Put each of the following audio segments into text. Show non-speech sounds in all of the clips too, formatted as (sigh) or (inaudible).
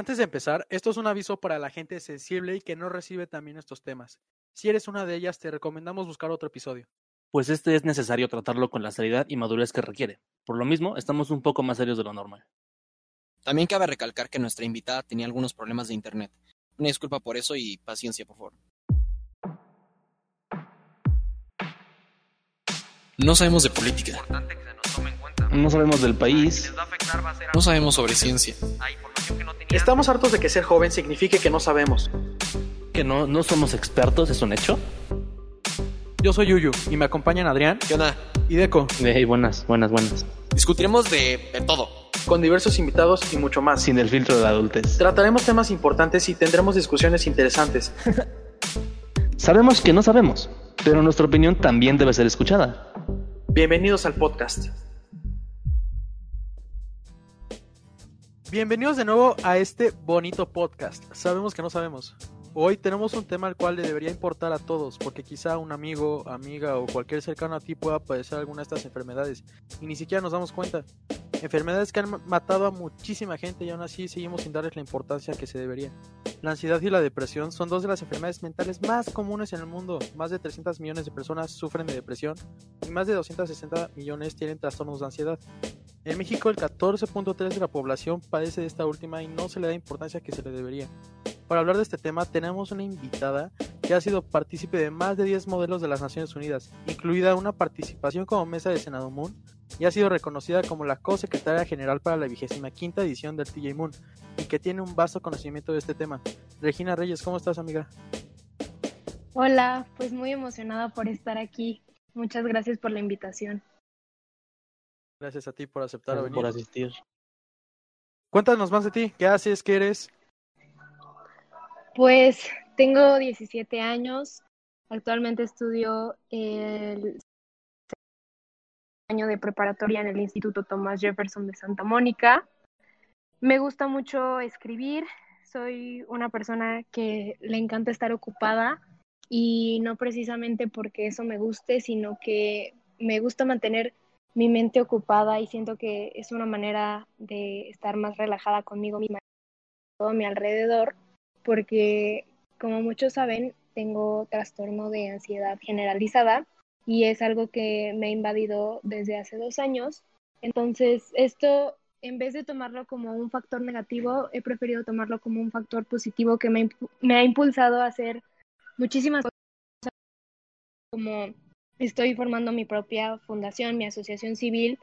Antes de empezar, esto es un aviso para la gente sensible y que no recibe también estos temas. Si eres una de ellas, te recomendamos buscar otro episodio. Pues este es necesario tratarlo con la seriedad y madurez que requiere. Por lo mismo, estamos un poco más serios de lo normal. También cabe recalcar que nuestra invitada tenía algunos problemas de internet. Una disculpa por eso y paciencia, por favor. No sabemos de política. No sabemos del país. No sabemos sobre ciencia. Estamos hartos de que ser joven signifique que no sabemos. Que no, no somos expertos, ¿es un hecho? Yo soy Yuyu y me acompañan Adrián ¿Qué onda? y Deco, Hey, buenas, buenas, buenas. Discutiremos de, de todo. con diversos invitados y mucho más. Sin el filtro de la adultez. Trataremos temas importantes y tendremos discusiones interesantes. (laughs) Sabemos que no sabemos, pero nuestra opinión también debe ser escuchada. Bienvenidos al podcast. Bienvenidos de nuevo a este bonito podcast. Sabemos que no sabemos. Hoy tenemos un tema al cual le debería importar a todos, porque quizá un amigo, amiga o cualquier cercano a ti pueda padecer alguna de estas enfermedades y ni siquiera nos damos cuenta. Enfermedades que han matado a muchísima gente y aún así seguimos sin darles la importancia que se debería. La ansiedad y la depresión son dos de las enfermedades mentales más comunes en el mundo. Más de 300 millones de personas sufren de depresión y más de 260 millones tienen trastornos de ansiedad. En México el 14.3 de la población padece de esta última y no se le da importancia que se le debería. Para hablar de este tema tenemos una invitada que ha sido partícipe de más de 10 modelos de las Naciones Unidas, incluida una participación como mesa de Senado Moon, y ha sido reconocida como la co-secretaria general para la 25 edición del TJ Moon, y que tiene un vasto conocimiento de este tema. Regina Reyes, ¿cómo estás amiga? Hola, pues muy emocionada por estar aquí. Muchas gracias por la invitación. Gracias a ti por aceptar Gracias venir. por asistir. Cuéntanos más de ti, ¿qué haces? ¿Qué eres? Pues tengo 17 años. Actualmente estudio el año de preparatoria en el Instituto Thomas Jefferson de Santa Mónica. Me gusta mucho escribir. Soy una persona que le encanta estar ocupada y no precisamente porque eso me guste, sino que me gusta mantener mi mente ocupada y siento que es una manera de estar más relajada conmigo misma, todo mi alrededor, porque como muchos saben, tengo trastorno de ansiedad generalizada y es algo que me ha invadido desde hace dos años. Entonces, esto, en vez de tomarlo como un factor negativo, he preferido tomarlo como un factor positivo que me, me ha impulsado a hacer muchísimas cosas, como estoy formando mi propia fundación, mi asociación civil,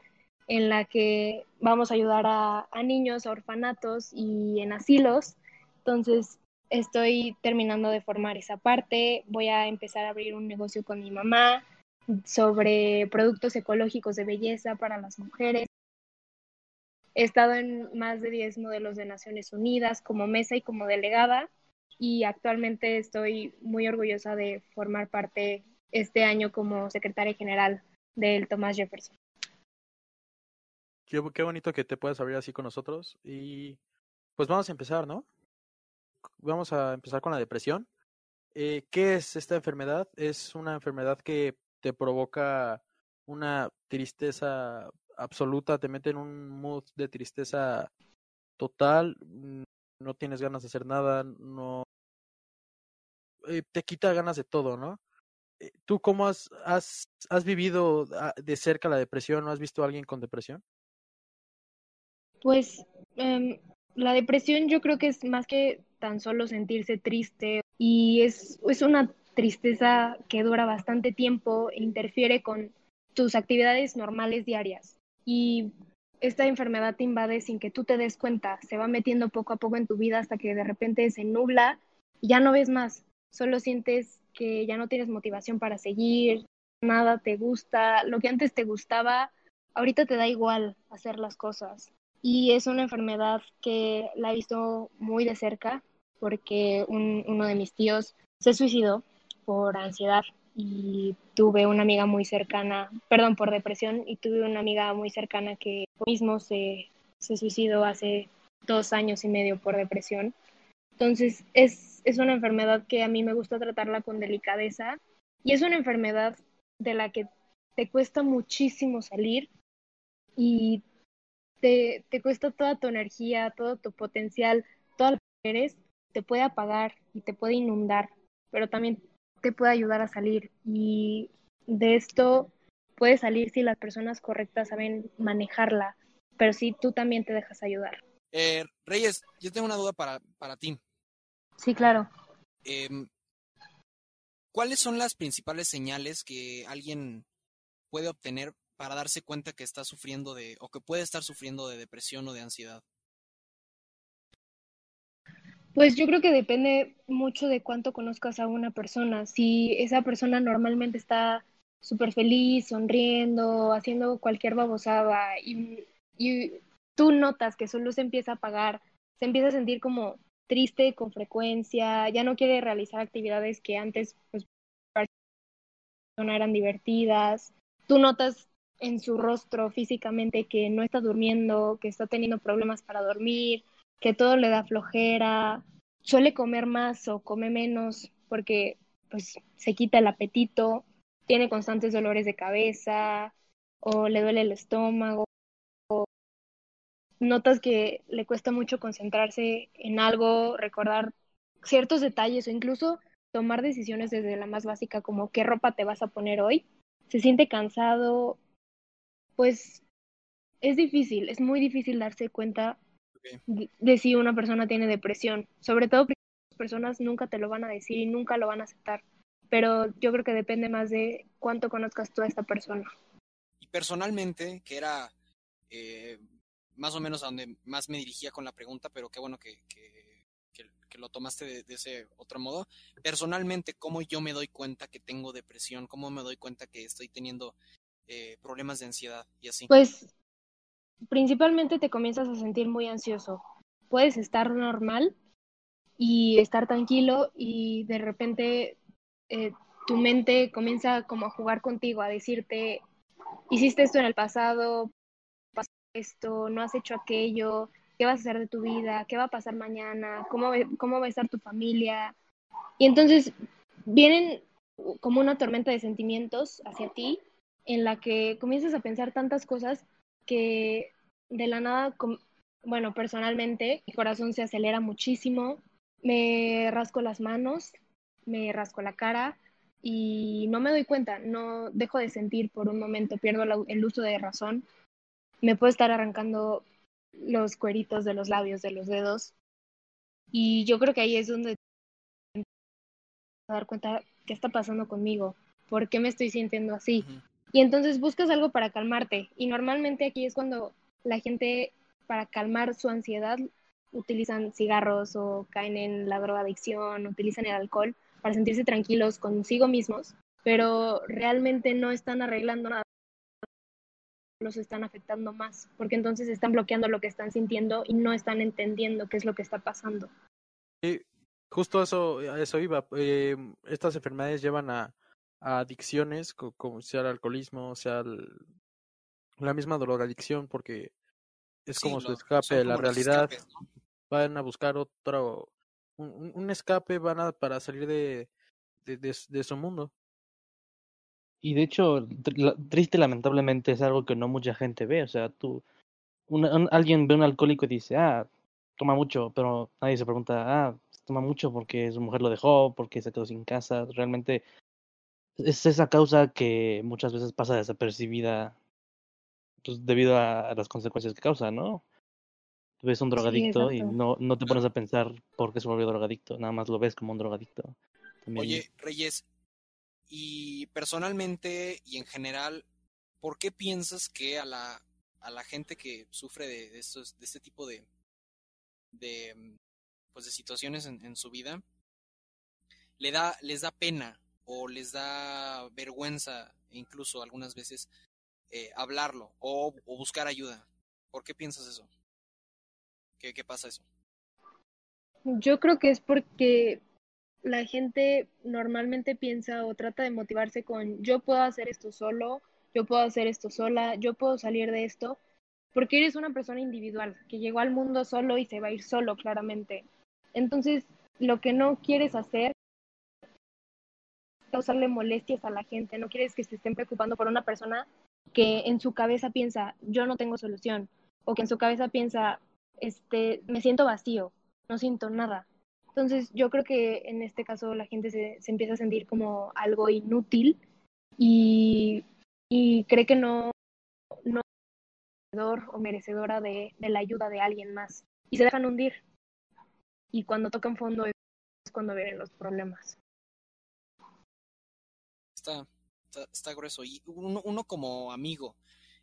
en la que vamos a ayudar a, niños, a orfanatos y en asilos. Entonces, estoy terminando de formar esa parte. Voy a empezar a abrir un negocio con mi mamá sobre productos ecológicos de belleza para las mujeres. He estado en más de 10 modelos de Naciones Unidas como mesa y como delegada y actualmente estoy muy orgullosa de formar parte este año como secretaria general del Thomas Jefferson. Qué, bonito que te puedas abrir así con nosotros. Y pues vamos a empezar, ¿no? Vamos a empezar con la depresión. Eh, ¿Qué es esta enfermedad? Es una enfermedad que te provoca una tristeza absoluta, te mete en un mood de tristeza total, no tienes ganas de hacer nada, no eh, te quita ganas de todo, ¿no? Eh, ¿Tú cómo has, has, vivido ah, de cerca la depresión o has visto a alguien con depresión? Pues em, la depresión yo creo que es más que tan solo sentirse triste y es, es una tristeza que dura bastante tiempo e interfiere con tus actividades normales diarias. Y esta enfermedad te invade sin que tú te des cuenta, se va metiendo poco a poco en tu vida hasta que de repente se nubla y ya no ves más, solo sientes que ya no tienes motivación para seguir, nada te gusta, lo que antes te gustaba, ahorita te da igual hacer las cosas. Y es una enfermedad que la he visto muy de cerca porque un, uno de mis tíos se suicidó por ansiedad y tuve una amiga muy cercana, perdón, por depresión y tuve una amiga muy cercana que mismo se, se suicidó hace dos años y medio por depresión. Entonces es, es una enfermedad que a mí me gusta tratarla con delicadeza y es una enfermedad de la que te cuesta muchísimo salir y te, te cuesta toda tu energía, todo tu potencial, toda eres te puede apagar y te puede inundar, pero también te puede ayudar a salir. Y de esto puede salir si las personas correctas saben manejarla, pero si tú también te dejas ayudar. Eh, Reyes, yo tengo una duda para, para ti. Sí, claro. Em, ¿Cuáles son las principales señales que alguien puede obtener para darse cuenta que está sufriendo de, o que puede estar sufriendo de depresión o de ansiedad? Pues yo creo que depende mucho de cuánto conozcas a una persona. Si esa persona normalmente está súper feliz, sonriendo, haciendo cualquier babosada y, y tú notas que solo se empieza a apagar, se empieza a sentir como triste con frecuencia, ya no quiere realizar actividades que antes pues no eran divertidas. Tú notas en su rostro físicamente que no está durmiendo, que está teniendo problemas para dormir, que todo le da flojera, suele comer más o come menos porque pues se quita el apetito, tiene constantes dolores de cabeza o le duele el estómago, notas que le cuesta mucho concentrarse en algo, recordar ciertos detalles o incluso tomar decisiones desde la más básica como qué ropa te vas a poner hoy, se siente cansado, pues es difícil, es muy difícil darse cuenta de, de, si una persona tiene depresión. Sobre todo porque las personas nunca te lo van a decir y nunca lo van a aceptar. Pero yo creo que depende más de cuánto conozcas tú a esta persona. Y personalmente, que era eh, más o menos a donde más me dirigía con la pregunta, pero qué bueno que, que, lo tomaste de, ese otro modo. Personalmente, ¿cómo yo me doy cuenta que tengo depresión? ¿Cómo me doy cuenta que estoy teniendo eh, problemas de ansiedad y así? Pues principalmente te comienzas a sentir muy ansioso. Puedes estar normal y estar tranquilo y de repente eh, tu mente comienza como a jugar contigo, a decirte, hiciste esto en el pasado, esto, no has hecho aquello, qué vas a hacer de tu vida, qué va a pasar mañana, cómo, cómo va a estar tu familia. Y entonces vienen como una tormenta de sentimientos hacia ti en la que comienzas a pensar tantas cosas que de la nada, bueno, personalmente, mi corazón se acelera muchísimo, me rasco las manos, me rasco la cara y no me doy cuenta, no dejo de sentir por un momento, pierdo el uso de razón, me puedo estar arrancando los cueritos de los labios, de los dedos y yo creo que ahí es donde me dar cuenta qué está pasando conmigo, por qué me estoy sintiendo así. Uh -huh. Y entonces buscas algo para calmarte. Y normalmente aquí es cuando la gente, para calmar su ansiedad, utilizan cigarros o caen en la drogadicción, utilizan el alcohol para sentirse tranquilos consigo mismos, pero realmente no están arreglando nada, los están afectando más, porque entonces están bloqueando lo que están sintiendo y no están entendiendo qué es lo que está pasando. Sí, justo eso, a eso iba. Eh, estas enfermedades llevan a, a adicciones, como sea el alcoholismo, sea el, la misma drogadicción, porque es sí, como no, su escape de la realidad. Escapes, ¿no? Van a buscar otro, un, un, escape, van a para salir de, de, de, de su mundo. Y de hecho, triste lamentablemente es algo que no mucha gente ve. O sea, tú, una, un, alguien ve un alcohólico y dice, ah, toma mucho, pero nadie se pregunta, ah, toma mucho porque su mujer lo dejó, porque se quedó sin casa. Realmente es esa causa que muchas veces pasa desapercibida pues, debido a, a las consecuencias que causa, ¿no? Tú ves un drogadicto sí, y no, no te pones a pensar por qué se volvió drogadicto, nada más lo ves como un drogadicto. También... Oye, Reyes, y personalmente y en general, ¿por qué piensas que a la, a la gente que sufre de, de, estos, de este tipo de, de, pues de situaciones en, en su vida, le da, les da pena o les da vergüenza, incluso algunas veces, eh, hablarlo o, o, buscar ayuda. ¿Por qué piensas eso? ¿Qué, ¿Qué pasa eso? Yo creo que es porque la gente normalmente piensa o trata de motivarse con yo puedo hacer esto solo, yo puedo hacer esto sola, yo puedo salir de esto, porque eres una persona individual que llegó al mundo solo y se va a ir solo, claramente. Entonces, lo que no quieres hacer causarle molestias a la gente, no quieres que se estén preocupando por una persona que en su cabeza piensa, yo no tengo solución, o que en su cabeza piensa, este, me siento vacío, no siento nada. Entonces yo creo que en este caso la gente se, se empieza a sentir como algo inútil y, y cree que no, no es merecedor o merecedora de, de la ayuda de alguien más y se dejan hundir. Y cuando tocan fondo es cuando vienen los problemas. Está, está, está grueso. Y uno, uno como amigo,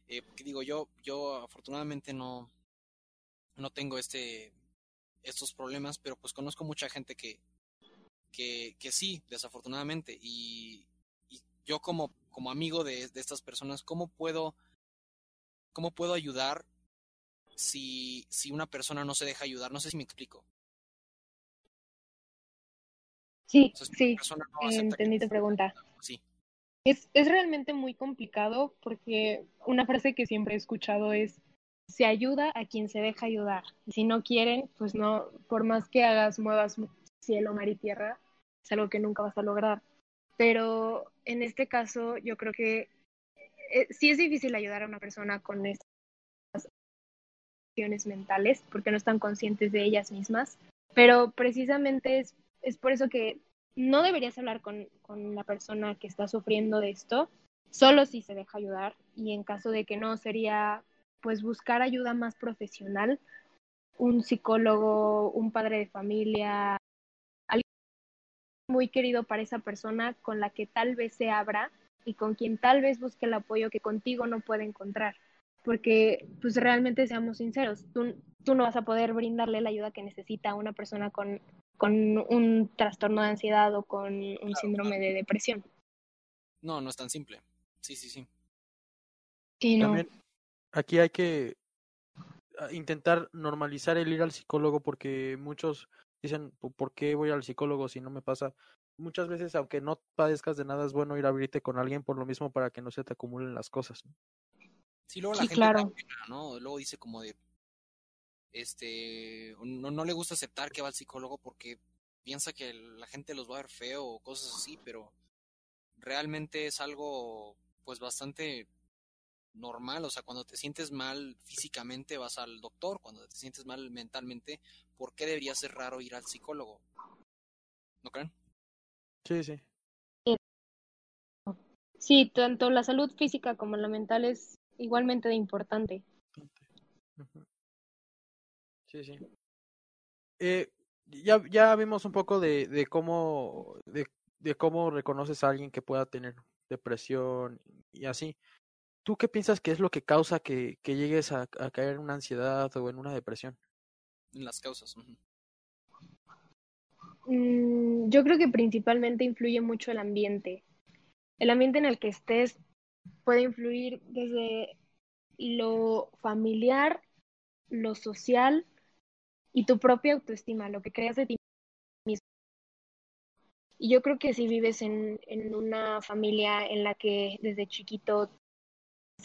eh, digo, yo, yo afortunadamente no, no tengo este, estos problemas, pero pues conozco mucha gente que, que, que sí, desafortunadamente. Y, y yo como, como amigo de, de estas personas, ¿cómo puedo, cómo puedo ayudar si, si una persona no se deja ayudar? No sé si me explico. Sí, O sea, si una sí, no entendí tu pregunta. Sí, Es, es realmente muy complicado porque una frase que siempre he escuchado es, se ayuda a quien se deja ayudar. Si no quieren, pues no, por más que hagas, muevas cielo, mar y tierra, es algo que nunca vas a lograr. Pero en este caso, yo creo que eh, sí es difícil ayudar a una persona con estas cuestiones mentales porque no están conscientes de ellas mismas. Pero precisamente es, es por eso que no deberías hablar con, con la persona que está sufriendo de esto, solo si se deja ayudar y en caso de que no sería pues buscar ayuda más profesional, un psicólogo, un padre de familia, alguien muy querido para esa persona con la que tal vez se abra y con quien tal vez busque el apoyo que contigo no puede encontrar. Porque, pues realmente seamos sinceros, tú, tú no vas a poder brindarle la ayuda que necesita a una persona con, con un trastorno de ansiedad o con un síndrome de depresión. no, no es tan simple. Sí, sí, sí. Sí, no. También aquí hay que ah, intentar normalizar el ir al psicólogo porque muchos dicen, "¿Por- ¿por qué voy al psicólogo si no me pasa? Muchas veces, aunque no padezcas de nada, es bueno ir a abrirte con alguien por lo mismo para que no se te acumulen las cosas. ¿no? Sí, luego la Sí, gente claro. pena, ¿no? Luego dice como de, este, no, no le gusta aceptar que va al psicólogo porque piensa que la gente los va a ver feo o cosas así, pero realmente es algo, pues, bastante normal. O sea, cuando te sientes mal físicamente vas al doctor, cuando te sientes mal mentalmente, ¿por qué debería ser raro ir al psicólogo? ¿No creen? Sí, sí. Sí, tanto la salud física como la mental es igualmente de importante. Sí, sí. Eh, ya, ya vimos un poco de, de cómo de, de cómo reconoces a alguien que pueda tener depresión y así. ¿Tú qué piensas que es lo que causa que, que llegues a, a caer en una ansiedad o en una depresión? En las causas. Mm, yo creo que principalmente influye mucho el ambiente. El ambiente en el que estés puede influir desde lo familiar, lo social y tu propia autoestima, lo que creas de ti mismo. Y yo creo que si vives en, en una familia en la que desde chiquito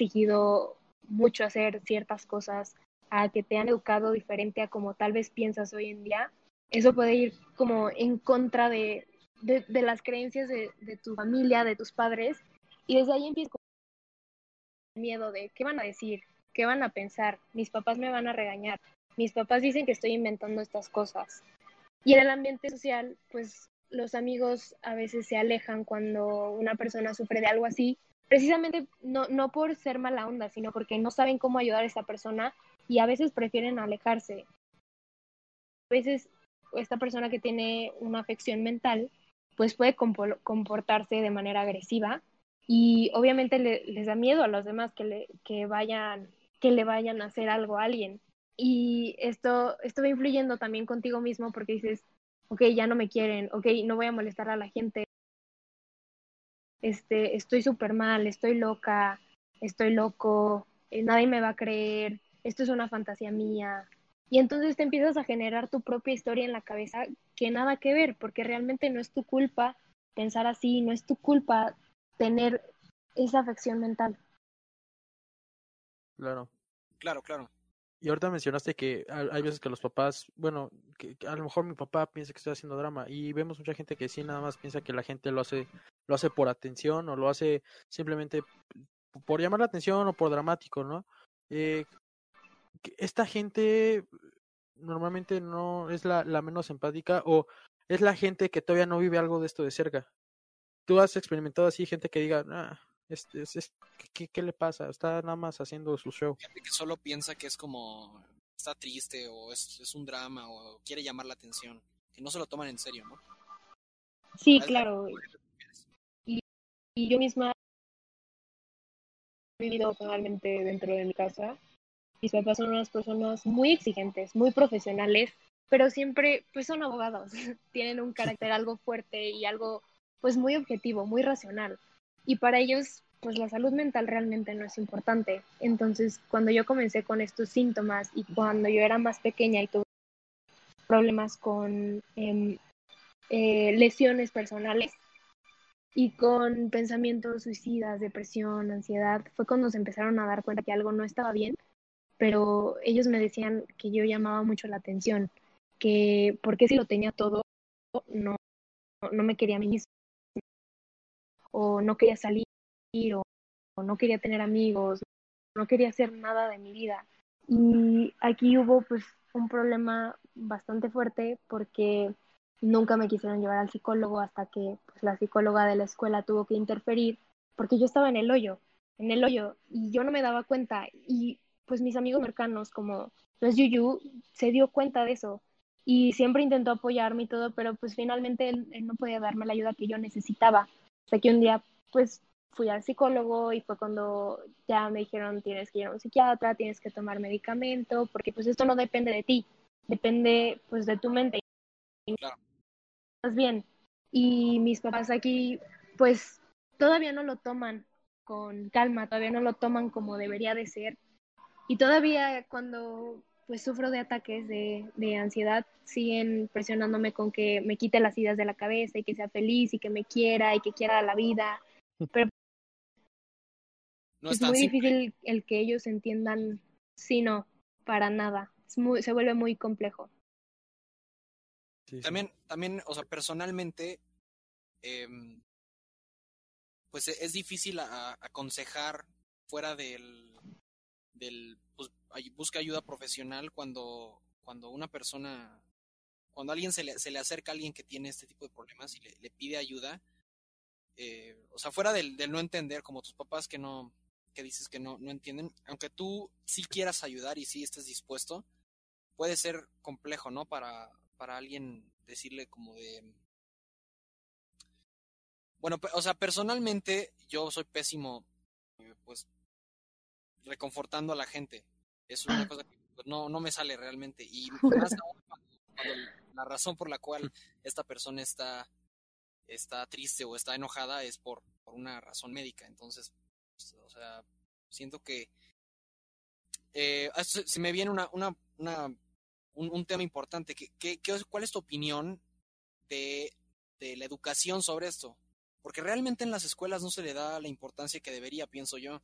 exigido mucho hacer ciertas cosas, a que te han educado diferente a como tal vez piensas hoy en día, eso puede ir como en contra de, de, de las creencias de, de, tu familia, de tus padres, y desde ahí empieza el miedo de qué van a decir, qué van a pensar, mis papás me van a regañar, mis papás dicen que estoy inventando estas cosas. Y en el ambiente social, pues los amigos a veces se alejan cuando una persona sufre de algo así, precisamente no, no por ser mala onda, sino porque no saben cómo ayudar a esa persona y a veces prefieren alejarse. A veces esta persona que tiene una afección mental, pues puede comportarse de manera agresiva y obviamente le, les da miedo a los demás que le, que vayan, que le vayan a hacer algo a alguien. Y esto, esto va influyendo también contigo mismo porque dices, ok, ya no me quieren, ok, no voy a molestar a la gente, este, estoy súper mal, estoy loca, estoy loco, eh, nadie me va a creer, esto es una fantasía mía. Y entonces te empiezas a generar tu propia historia en la cabeza que nada que ver, porque realmente no es tu culpa pensar así, no es tu culpa tener esa afección mental. Claro. Claro, claro. Y ahorita mencionaste que hay veces que los papás, bueno, que, a lo mejor mi papá piensa que estoy haciendo drama y vemos mucha gente que sí nada más piensa que la gente lo hace lo hace por atención o lo hace simplemente por llamar la atención o por dramático, ¿no? Eh, esta gente normalmente no es la, la menos empática o es la gente que todavía no vive algo de esto de cerca. ¿Tú has experimentado así gente que diga, ah, es, es, es- ¿qué, qué le pasa? Está nada más haciendo su show. Gente que solo piensa que es como está triste o es, es un drama o quiere llamar la atención, que no se lo toman en serio, ¿no? Sí, claro. Y, y yo misma he vivido personalmente dentro de mi casa. Mis papás son unas personas muy exigentes, muy profesionales, pero siempre pues son abogados. (laughs) Tienen un carácter algo fuerte y algo pues muy objetivo, muy racional. Y para ellos pues la salud mental realmente no es importante. Entonces, cuando yo comencé con estos síntomas y cuando yo era más pequeña y tuve problemas con em, eh, lesiones personales y con pensamientos suicidas, depresión, ansiedad, fue cuando se empezaron a dar cuenta que algo no estaba bien, pero ellos me decían que yo llamaba mucho la atención, que porque si lo tenía todo, no, no me quería a mí misma, o no quería salir, o, no quería tener amigos, no quería hacer nada de mi vida. Y aquí hubo pues un problema bastante fuerte porque nunca me quisieron llevar al psicólogo hasta que pues, la psicóloga de la escuela tuvo que interferir porque yo estaba en el hoyo, en el hoyo y yo no me daba cuenta y pues mis amigos cercanos como pues Yuyu se dio cuenta de eso y siempre intentó apoyarme y todo, pero pues finalmente él, él no podía darme la ayuda que yo necesitaba. Hasta que un día pues fui al psicólogo y fue cuando ya me dijeron tienes que ir a un psiquiatra, tienes que tomar medicamento, porque pues esto no depende de ti, depende pues de tu mente. Claro. Más bien. Y mis papás aquí pues todavía no lo toman con calma, todavía no lo toman como debería de ser. Y todavía cuando pues sufro de ataques de, de ansiedad, siguen presionándome con que me quite las ideas de la cabeza y que sea feliz y que me quiera y que quiera la vida. Pero No es muy simple. difícil el que ellos entiendan, sí, no, para nada. Es muy, se vuelve muy complejo. Sí, sí. También, también, o sea, personalmente, em, pues e- es difícil a- a- aconsejar fuera del, del pues, busca ayuda profesional cuando, cuando una persona, cuando alguien se le, se le acerca a alguien que tiene este tipo de problemas y le, pide ayuda, eh, o sea, fuera del, del no entender, como tus papás que no, que dices que no, no entienden, aunque tú sí quieras ayudar y sí estés dispuesto, puede ser complejo, ¿no? Para, para alguien decirle como de... Bueno, o sea, personalmente yo soy pésimo, eh, pues, reconfortando a la gente. Es una cosa que pues, no, no me sale realmente. Y (laughs) más aún cuando, cuando la razón por la cual esta persona está, está triste o está enojada es por, por una razón médica. Entonces, pues, o sea, siento que eh, ah, se, me viene una, una, una, un, un tema importante. ¿Qué, qué, ¿Cuál es tu opinión de, de la educación sobre esto? Porque realmente en las escuelas no se le da la importancia que debería, pienso yo.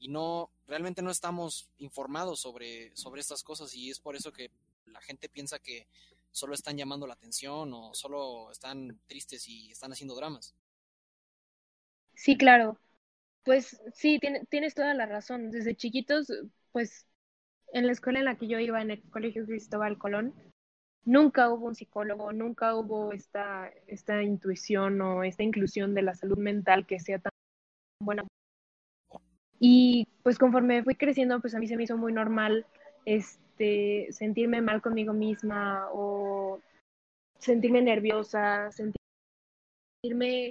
Y no, realmente no estamos informados sobre, sobre estas cosas y es por eso que la gente piensa que solo están llamando la atención o solo están tristes y están haciendo dramas. Sí, claro. Pues sí, tiene- tienes toda la razón. Desde chiquitos, pues en la escuela en la que yo iba, en el Colegio Cristóbal Colón, nunca hubo un psicólogo, nunca hubo esta, esta intuición o esta inclusión de la salud mental que sea tan buena. Y pues conforme fui creciendo, pues a mí se me hizo muy normal este sentirme mal conmigo misma o sentirme nerviosa, sentirme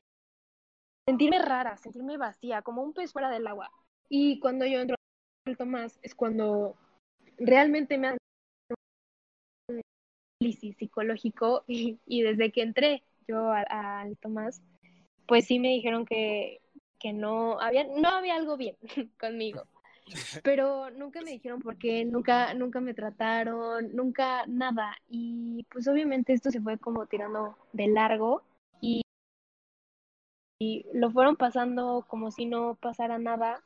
sentirme rara, sentirme vacía, como un pez fuera del agua. Y cuando yo entro al Tomás es cuando realmente me un análisis psicológico (laughs) y, y desde que entré yo al Tomás, pues sí me dijeron que, que no había, no había algo bien (laughs) conmigo. (laughs) Pero nunca me dijeron por qué, nunca, nunca me trataron, nunca nada. Y pues obviamente esto se fue como tirando de largo y, y lo fueron pasando como si no pasara nada.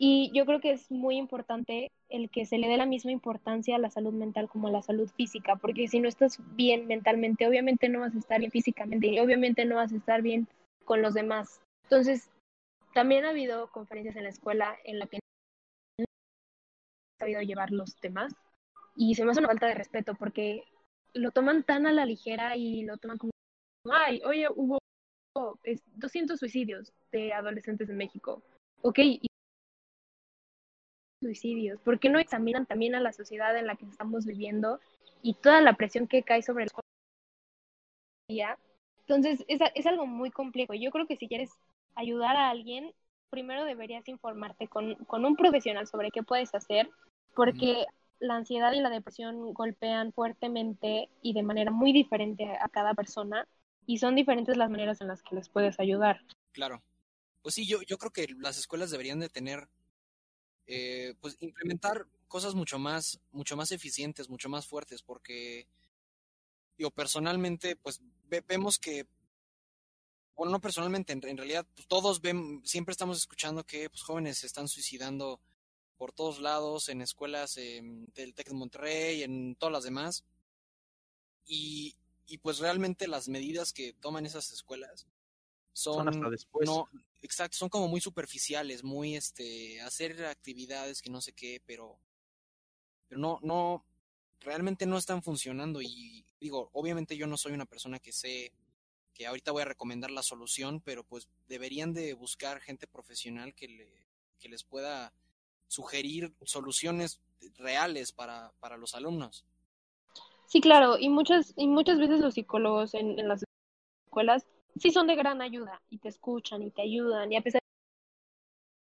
Y yo creo que es muy importante el que se le dé la misma importancia a la salud mental como a la salud física, porque si no estás bien mentalmente, obviamente no vas a estar bien físicamente y obviamente no vas a estar bien con los demás. Entonces, también ha habido conferencias en la escuela en la que no he sabido llevar los temas Y se me hace una falta de respeto porque lo toman tan a la ligera y lo toman como, ay, oye, hubo 200 suicidios de adolescentes en México. Ok, y suicidios. ¿Por qué no examinan también a la sociedad en la que estamos viviendo y toda la presión que cae sobre el día? Entonces, es, es algo muy complejo. Yo creo que si quieres ayudar a alguien, primero deberías informarte con, con un profesional sobre qué puedes hacer, porque la ansiedad y la depresión golpean fuertemente y de manera muy diferente a cada persona y son diferentes las maneras en las que les puedes ayudar. Claro. Pues sí, yo, yo creo que las escuelas deberían de tener, eh, pues implementar cosas mucho más, mucho más eficientes, mucho más fuertes, porque yo personalmente, pues vemos que, bueno, no personalmente, en, realidad pues, todos ven, siempre estamos escuchando que pues, jóvenes se están suicidando por todos lados, en escuelas del TEC de Monterrey, en todas las demás. Y, y pues realmente las medidas que toman esas escuelas son, hasta después. No, exacto, son como muy superficiales, muy este, hacer actividades que no sé qué, pero, pero no, no, realmente no están funcionando. Y digo, obviamente yo no soy una persona que sé que ahorita voy a recomendar la solución, pero pues deberían de buscar gente profesional que, le, que les pueda sugerir soluciones reales para, para los alumnos. Sí, claro, y muchas, y muchas veces los psicólogos en, en las escuelas sí son de gran ayuda y te escuchan y te ayudan, y a pesar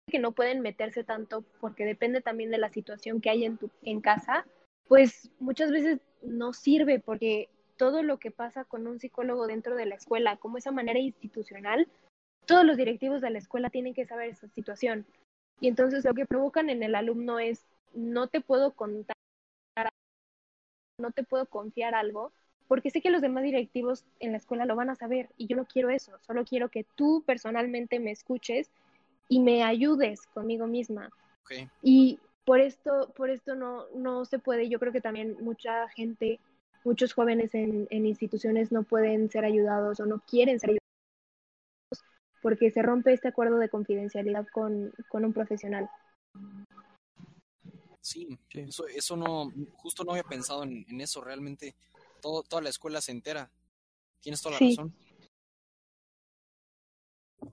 de que no pueden meterse tanto porque depende también de la situación que hay en, tu, en casa, pues muchas veces no sirve porque todo lo que pasa con un psicólogo dentro de la escuela, como esa manera institucional, todos los directivos de la escuela tienen que saber esa situación. Y entonces lo que provocan en el alumno es, no te puedo contar, no te puedo confiar algo, porque sé que los demás directivos en la escuela lo van a saber y yo no quiero eso, solo quiero que tú personalmente me escuches y me ayudes conmigo misma. Y por esto, por esto no, no se puede, yo creo que también mucha gente, muchos jóvenes en, en instituciones no pueden ser ayudados o no quieren ser ayudados porque se rompe este acuerdo de confidencialidad con, con un profesional. Sí, Eso, eso no, justo no había pensado en, en eso, realmente todo, toda la escuela se entera. Tienes toda la razón.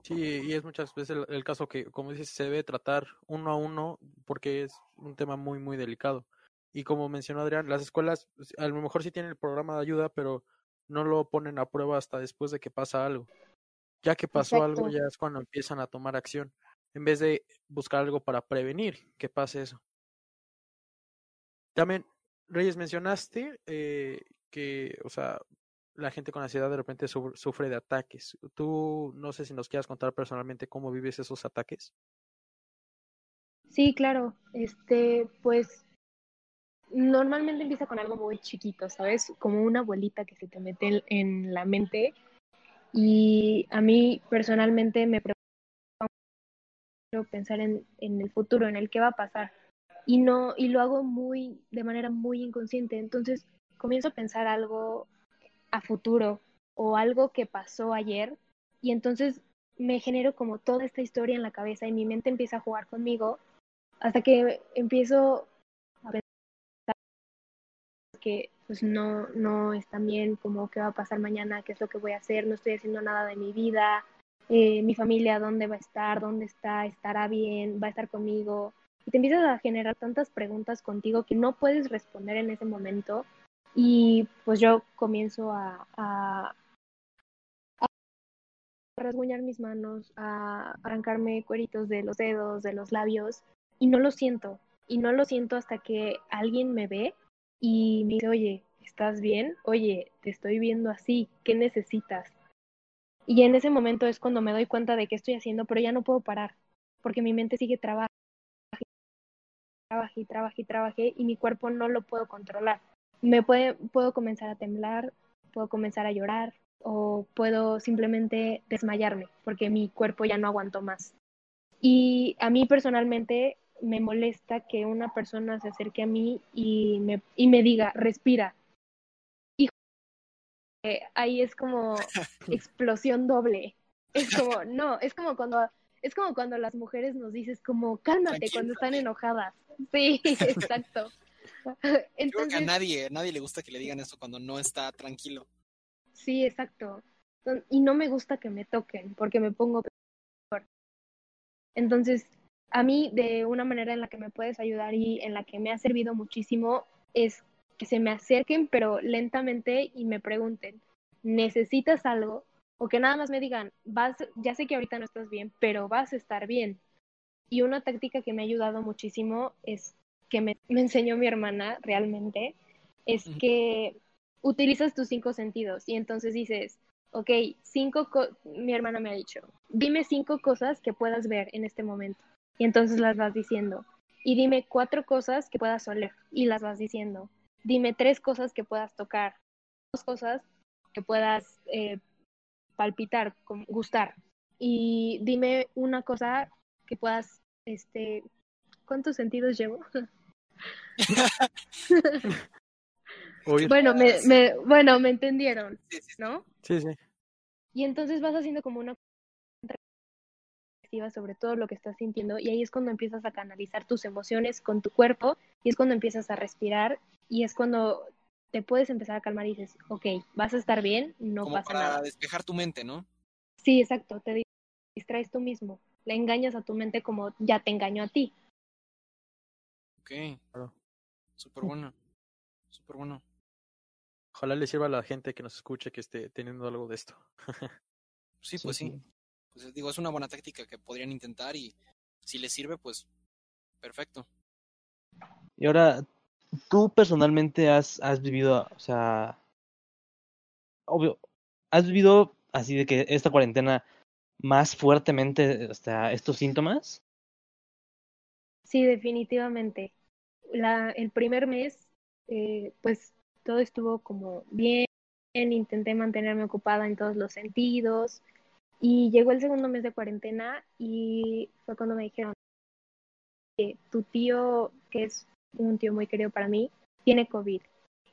Sí, y es muchas veces el, el, caso que, como dices, se debe tratar uno a uno porque es un tema muy, muy delicado. Y como mencionó Adrián, las escuelas a lo mejor sí tienen el programa de ayuda, pero no lo ponen a prueba hasta después de que pasa algo. Ya que pasó Exacto. algo, ya es cuando empiezan a tomar acción, en vez de buscar algo para prevenir que pase eso. También, Reyes, mencionaste eh, que, o sea, la gente con ansiedad de repente su sufre de ataques. Tú no sé si nos quieras contar personalmente cómo vives esos ataques. Sí, claro. Este, pues normalmente empieza con algo muy chiquito, ¿sabes? Como una bolita que se te mete en, la mente. Y a mí personalmente me preocupa pensar en, en el futuro, en el que va a pasar. Y no, y lo hago muy, de manera muy inconsciente. Entonces comienzo a pensar algo a futuro o algo que pasó ayer y entonces me genero como toda esta historia en la cabeza y mi mente empieza a jugar conmigo hasta que empiezo a que pues no, no están bien, como qué va a pasar mañana, qué es lo que voy a hacer, no estoy haciendo nada de mi vida, eh, mi familia dónde va a estar, dónde está, estará bien, va a estar conmigo. Y te empiezas a generar tantas preguntas contigo que no puedes responder en ese momento. Y pues yo comienzo a, a, a rasguñar mis manos, a arrancarme cueritos de los dedos, de los labios, y no lo siento. Y no lo siento hasta que alguien me ve y me dice, oye, ¿estás bien? Oye, te estoy viendo así, ¿qué necesitas? Y en ese momento es cuando me doy cuenta de qué estoy haciendo, pero ya no puedo parar, porque mi mente sigue trabajando, trabajé trabajé trabajé, y mi cuerpo no lo puedo controlar me puede, puedo comenzar a temblar, puedo comenzar a llorar o puedo simplemente desmayarme porque mi cuerpo ya no aguantó más. Y a mí personalmente me molesta que una persona se acerque a mí y me, y me diga, respira. Y eh, ahí es como (laughs) explosión doble. Es como, no, es como cuando, es como cuando las mujeres nos dices como, cálmate cuando están enojadas. Sí, (laughs) exacto. Creo que a Entonces, nadie, a nadie le gusta que le digan eso cuando no está tranquilo. sí, exacto. Y no me gusta que me toquen porque me pongo peor. Entonces, a mí de una manera en la que me puedes ayudar y en la que me ha servido muchísimo es que se me acerquen, pero lentamente y me pregunten, ¿necesitas algo? O que nada más me digan, vas, ya sé que ahorita no estás bien, pero vas a estar bien. Y una táctica que me ha ayudado muchísimo es que me, me enseñó mi hermana realmente, es que utilizas tus cinco sentidos y entonces dices, ok, cinco, co- mi hermana me ha dicho, dime cinco cosas que puedas ver en este momento. Y entonces las vas diciendo. Y dime cuatro cosas que puedas oler y las vas diciendo. Dime tres cosas que puedas tocar, dos cosas que puedas eh, palpitar, gustar. Y dime una cosa que puedas, este, ¿cuántos sentidos llevo? (laughs) Bueno, me, me, bueno, me entendieron, Sí, sí, sí. ¿no? Sí, sí. Y entonces vas haciendo como una sobre todo lo que estás sintiendo y ahí es cuando empiezas a canalizar tus emociones con tu cuerpo y es cuando empiezas a respirar y es cuando te puedes empezar a calmar y dices, ok, vas a estar bien, no Como pasa para nada. despejar tu mente, ¿no? Sí, exacto, te distraes tú mismo, le engañas a tu mente como ya te engañó a ti. Ok. Claro. Súper bueno. Súper bueno. Ojalá le sirva a la gente que nos escuche que esté teniendo algo de esto. (laughs) Sí, pues sí. Pues digo, es una buena táctica que podrían intentar y si les sirve, pues perfecto. Y ahora, tú personalmente has, has vivido, o sea, obvio, has vivido así de que esta cuarentena más fuertemente hasta estos síntomas. Sí, definitivamente. La, el primer mes, eh, pues todo estuvo como bien, intenté mantenerme ocupada en todos los sentidos y llegó el segundo mes de cuarentena y fue cuando me dijeron que tu tío, que es un tío muy querido para mí, tiene COVID.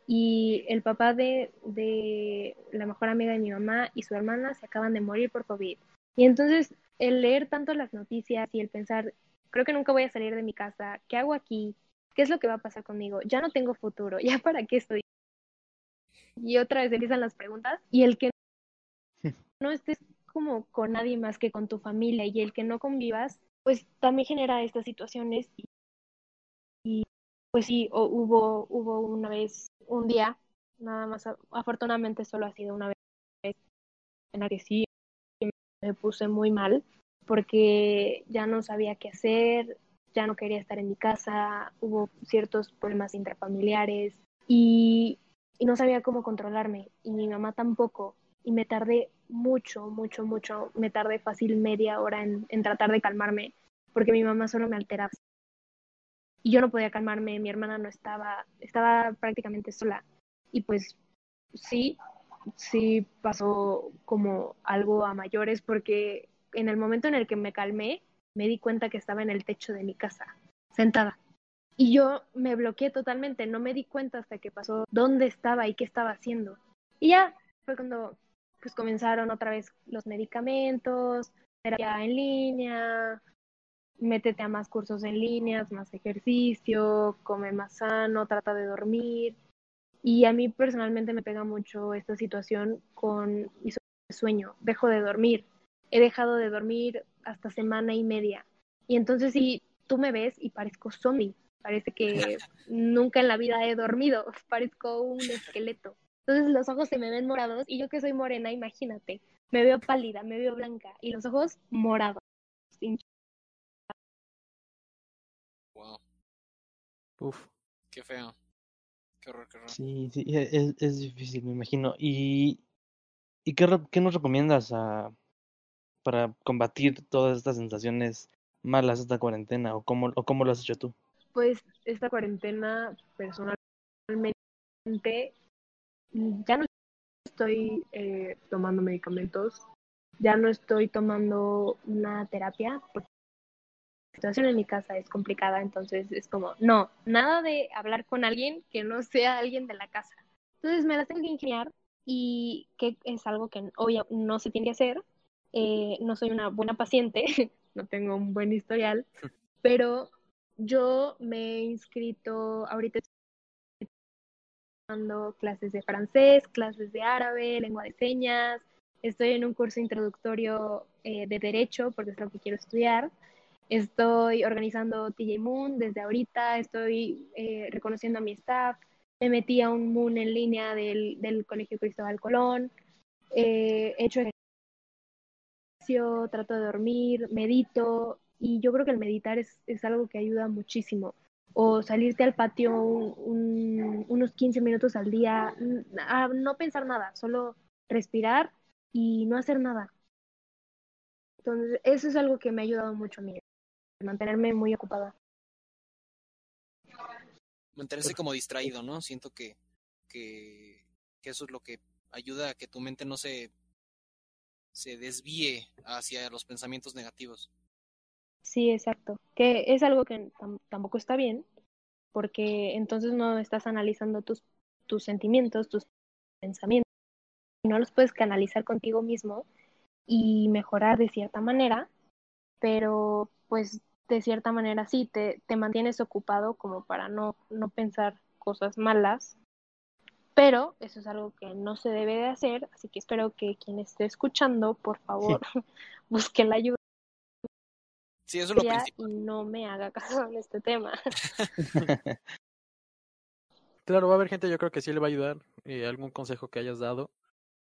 Y el papá de, de la mejor amiga de mi mamá y su hermana se acaban de morir por COVID. Y entonces el leer tanto las noticias y el pensar, creo que nunca voy a salir de mi casa, ¿qué hago aquí? ¿Qué es lo que va a pasar conmigo? Ya no tengo futuro, ¿ya para qué estoy? Y otra vez empiezan las preguntas y el que (laughs) no estés como con nadie más que con tu familia y el que no convivas, pues también genera estas situaciones y, pues sí, o- hubo, hubo una vez, un día, nada más, afortunadamente solo ha sido una vez en la que sí me puse muy mal porque ya no sabía qué hacer, ya no quería estar en mi casa, hubo ciertos problemas intrafamiliares y no sabía cómo controlarme y mi mamá tampoco y me tardé mucho, mucho, mucho, me tardé fácil media hora en, en tratar de calmarme porque mi mamá solo me alteraba y yo no podía calmarme, mi hermana no estaba, estaba prácticamente sola y pues sí, sí pasó como algo a mayores porque en el momento en el que me calmé, me di cuenta que estaba en el techo de mi casa, sentada. Y yo me bloqueé totalmente, no me di cuenta hasta que pasó dónde estaba y qué estaba haciendo. Y ya fue cuando pues comenzaron otra vez los medicamentos, terapia en línea, métete a más cursos en línea, más ejercicio, come más sano, trata de dormir. Y a mí personalmente me pega mucho esta situación con mi sueño. Dejo de dormir. He dejado de dormir hasta semana y media. Y entonces si tú me ves y parezco zombie. Parece que (laughs) nunca en la vida he dormido. (laughs) Parezco un esqueleto. Entonces los ojos se me ven morados y yo que soy morena, imagínate. Me veo pálida, me veo blanca y los ojos morados. Wow, Uf. qué feo. Qué horror, qué horror. Sí, sí, e- es, es difícil, me imagino. ¿Y, y qué, qué nos recomiendas a, para combatir todas estas sensaciones malas esta cuarentena? ¿O cómo, o cómo lo has hecho tú? Pues esta cuarentena personalmente ya no estoy eh, tomando medicamentos, ya no estoy tomando una terapia, porque la situación en mi casa es complicada, entonces es como, no, nada de hablar con alguien que no sea alguien de la casa. Entonces me las tengo que ingeniar y que es algo que obvio no se tiene que hacer. Eh, no soy una buena paciente, (laughs) no tengo un buen historial, (laughs) pero yo me he inscrito, ahorita tomando clases de francés, clases de árabe, lengua de señas. Estoy en un curso introductorio eh, de derecho porque es lo que quiero estudiar. Estoy organizando TJ Moon desde ahorita, estoy eh, reconociendo a mi staff, me metí a un Moon en línea del, del Colegio Cristóbal Colón, eh, he hecho ejercicio, trato de dormir, medito y yo creo que el meditar es, es algo que ayuda muchísimo. O salirte al patio un, un, unos 15 minutos al día, a no pensar nada, solo respirar y no hacer nada. Entonces, eso es algo que me ha ayudado mucho a mí, mantenerme muy ocupada. Mantenerse como distraído, ¿no? Siento que, que, que eso es lo que ayuda a que tu mente no se, se desvíe hacia los pensamientos negativos. Sí, exacto. Que es algo que tam tampoco está bien, porque entonces no estás analizando tus, tus sentimientos, tus pensamientos, y no los puedes canalizar contigo mismo y mejorar de cierta manera, pero pues de cierta manera sí, te, te mantienes ocupado como para no, no pensar cosas malas, pero eso es algo que no se debe de hacer, así que espero que quien esté escuchando, por favor, sí. (laughs) busque la ayuda. Sí, eso es lo principal. No me haga caso en este tema. (laughs) claro, va a haber gente, yo creo que sí le va a ayudar eh, algún consejo que hayas dado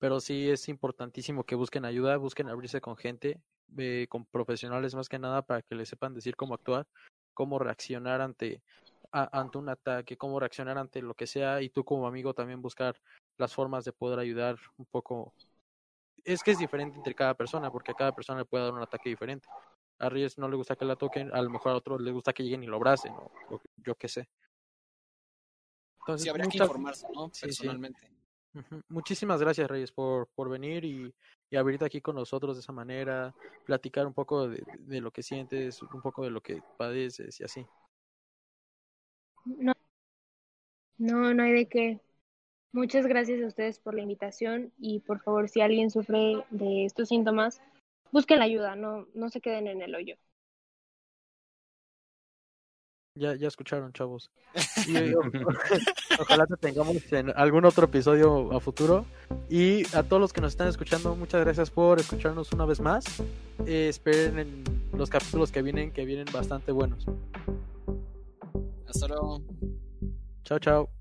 pero sí es importantísimo que busquen ayuda, busquen abrirse con gente, eh, con profesionales más que nada para que les sepan decir cómo actuar, cómo reaccionar ante, a, ante un ataque, cómo reaccionar ante lo que sea y tú como amigo también buscar las formas de poder ayudar un poco. Es que es diferente entre cada persona porque a cada persona le puede dar un ataque diferente. A Reyes no le gusta que la toquen, a lo mejor a otros le gusta que lleguen y lo abracen, o, o yo qué sé. Entonces, sí, habría muchas... que informarse, ¿no? Sí, Personalmente. Sí. Muchísimas gracias, Reyes, por, por venir y, y, abrirte aquí con nosotros de esa manera, platicar un poco de, de, lo que sientes, un poco de lo que padeces y así. No, no, no hay de qué. Muchas gracias a ustedes por la invitación y por favor, si alguien sufre de estos síntomas, busquen la ayuda, no, no se queden en el hoyo. Ya, ya escucharon, chavos. (laughs) Y, (laughs) ojalá te tengamos en algún otro episodio a futuro. Y a todos los que nos están escuchando, muchas gracias por escucharnos una vez más. Eh, esperen en los capítulos que vienen, que vienen bastante buenos. Hasta luego. Chao, chao.